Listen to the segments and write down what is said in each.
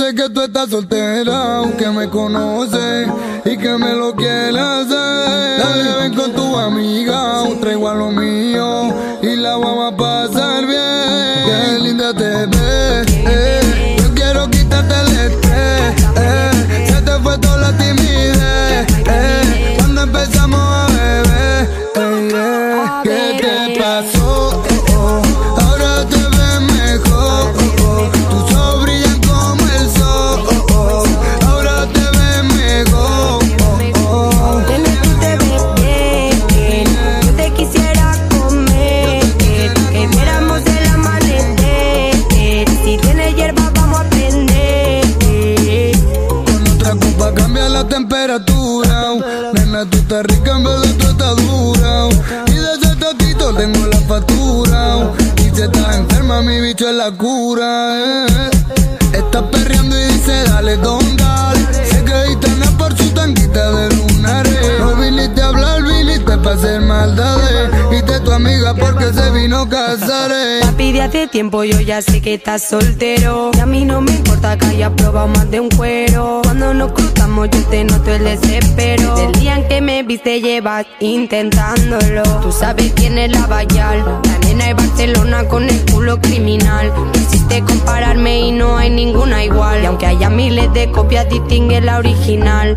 sé que tú estás soltera, aunque me conoces y que me lo quieres hacer. Dale, ven con tu amiga, traigo a lo mío y la vamos Nena, tú estás rica en vez de tú estás dura. Y de ese tengo la factura. Y si estás enferma, mi bicho es la cura. eh. Estás perreando y dice, dale, don, porque se vino a casar. eh. Papi, hace tiempo yo ya sé que estás soltero. Y a mí no me importa que hayas probado más de un cuero. Cuando nos cruzamos, yo te noto el desespero. Desde el día en que me viste, llevas intentándolo. Tú sabes quién es la Bayal. La nena de Barcelona con el culo criminal. Quisiste compararme y no hay ninguna igual. Y aunque haya miles de copias, distingue la original.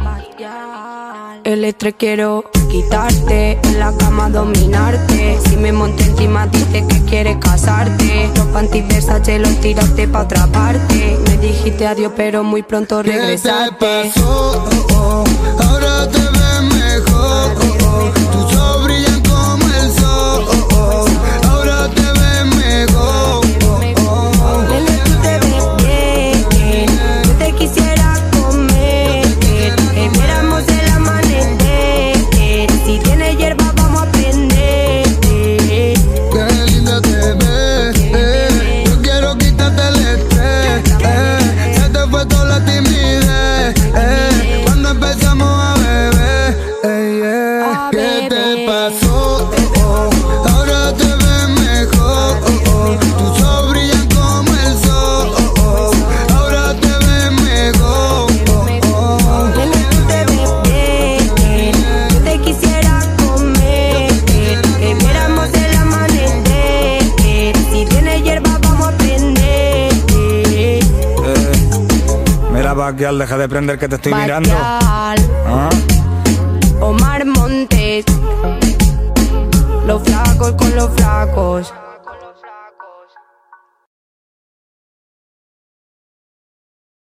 El estrés quiero quitarte, en la cama dominarte. Si me monté encima, dices que quieres casarte. Los panties Versace los tiraste pa' otra parte. Me dijiste adiós, pero muy pronto ¿Qué te regresaste. pasó? Oh, oh. Deja de prender que te estoy mirando. ¿Ah? Omar Montes. Los flacos con los flacos.